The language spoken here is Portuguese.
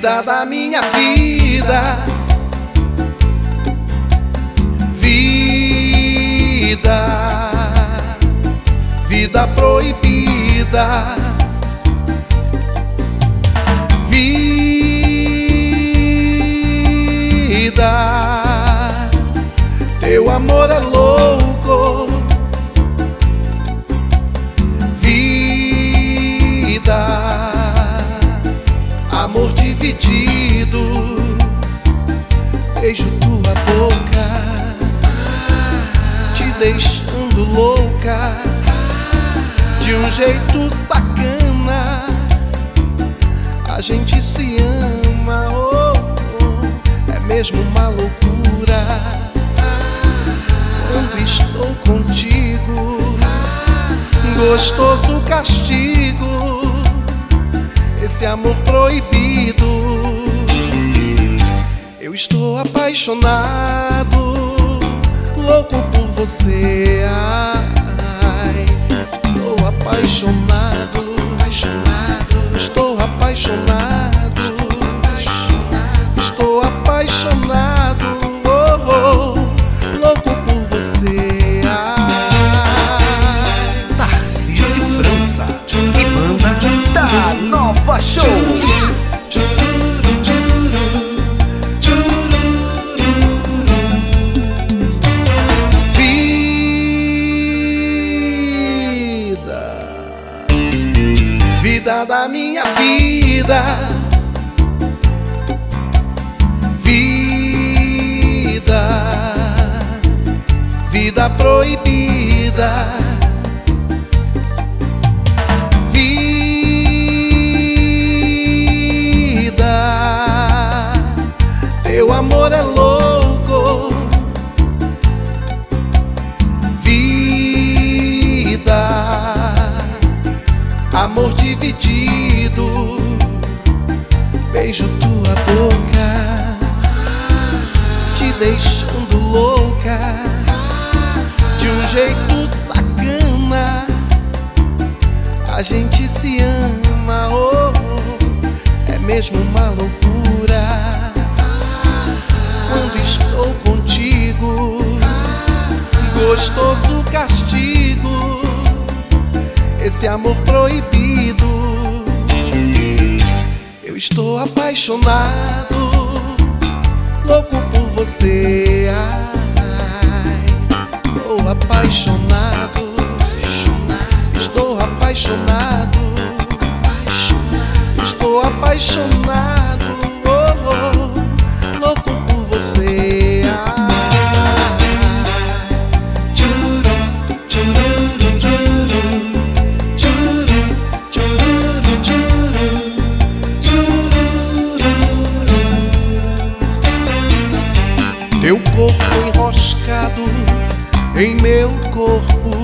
vida da minha vida. Vida, vida proibida. Vida, teu amor é louco. Dividido. Beijo tua boca, te deixando louca, de um jeito sacana. A gente se ama, oh, oh, é mesmo uma loucura. Quando estou contigo, gostoso castigo esse amor proibido. Eu estou apaixonado, louco por você. Ai, Show. Vida, vida da minha vida. Vida, vida proibida. Teu amor é louco, vida, amor dividido. Beijo tua boca, te deixando louca, de um jeito sacana. A gente se ama, oh, é mesmo uma loucura Gostoso castigo, esse amor proibido. Eu estou apaixonado, louco por você. Ai, estou apaixonado, estou apaixonado, estou apaixonado. Teu corpo enroscado em meu corpo